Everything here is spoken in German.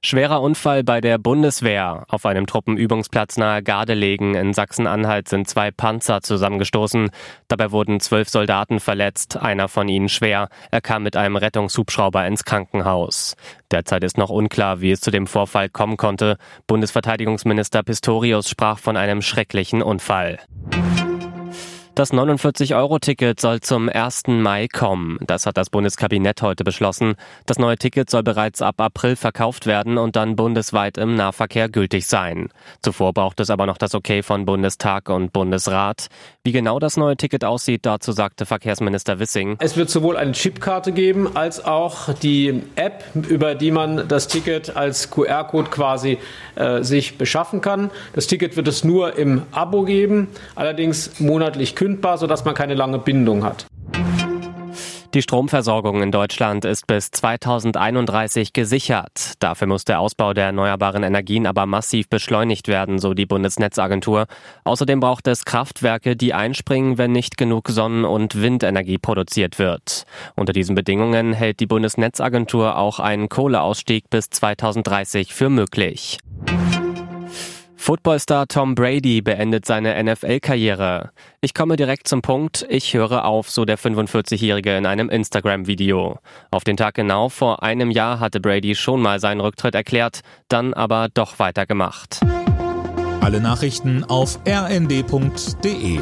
Schwerer Unfall bei der Bundeswehr. Auf einem Truppenübungsplatz nahe Gardelegen in Sachsen-Anhalt sind zwei Panzer zusammengestoßen. Dabei wurden zwölf Soldaten verletzt, einer von ihnen schwer. Er kam mit einem Rettungshubschrauber ins Krankenhaus. Derzeit ist noch unklar, wie es zu dem Vorfall kommen konnte. Bundesverteidigungsminister Pistorius sprach von einem schrecklichen Unfall. Das 49-Euro-Ticket soll zum 1. Mai kommen. Das hat das Bundeskabinett heute beschlossen. Das neue Ticket soll bereits ab April verkauft werden und dann bundesweit im Nahverkehr gültig sein. Zuvor braucht es aber noch das Okay von Bundestag und Bundesrat. Wie genau das neue Ticket aussieht, dazu sagte Verkehrsminister Wissing. Es wird sowohl eine Chipkarte geben als auch die App, über die man das Ticket als QR-Code quasi äh, sich beschaffen kann. Das Ticket wird es nur im Abo geben, allerdings monatlich kündbar kündbar, sodass man keine lange Bindung hat. Die Stromversorgung in Deutschland ist bis 2031 gesichert. Dafür muss der Ausbau der erneuerbaren Energien aber massiv beschleunigt werden, so die Bundesnetzagentur. Außerdem braucht es Kraftwerke, die einspringen, wenn nicht genug Sonnen- und Windenergie produziert wird. Unter diesen Bedingungen hält die Bundesnetzagentur auch einen Kohleausstieg bis 2030 für möglich. Footballstar Tom Brady beendet seine NFL-Karriere. Ich komme direkt zum Punkt, ich höre auf, so der 45-Jährige in einem Instagram-Video. Auf den Tag genau vor einem Jahr hatte Brady schon mal seinen Rücktritt erklärt, dann aber doch weitergemacht. Alle Nachrichten auf rnd.de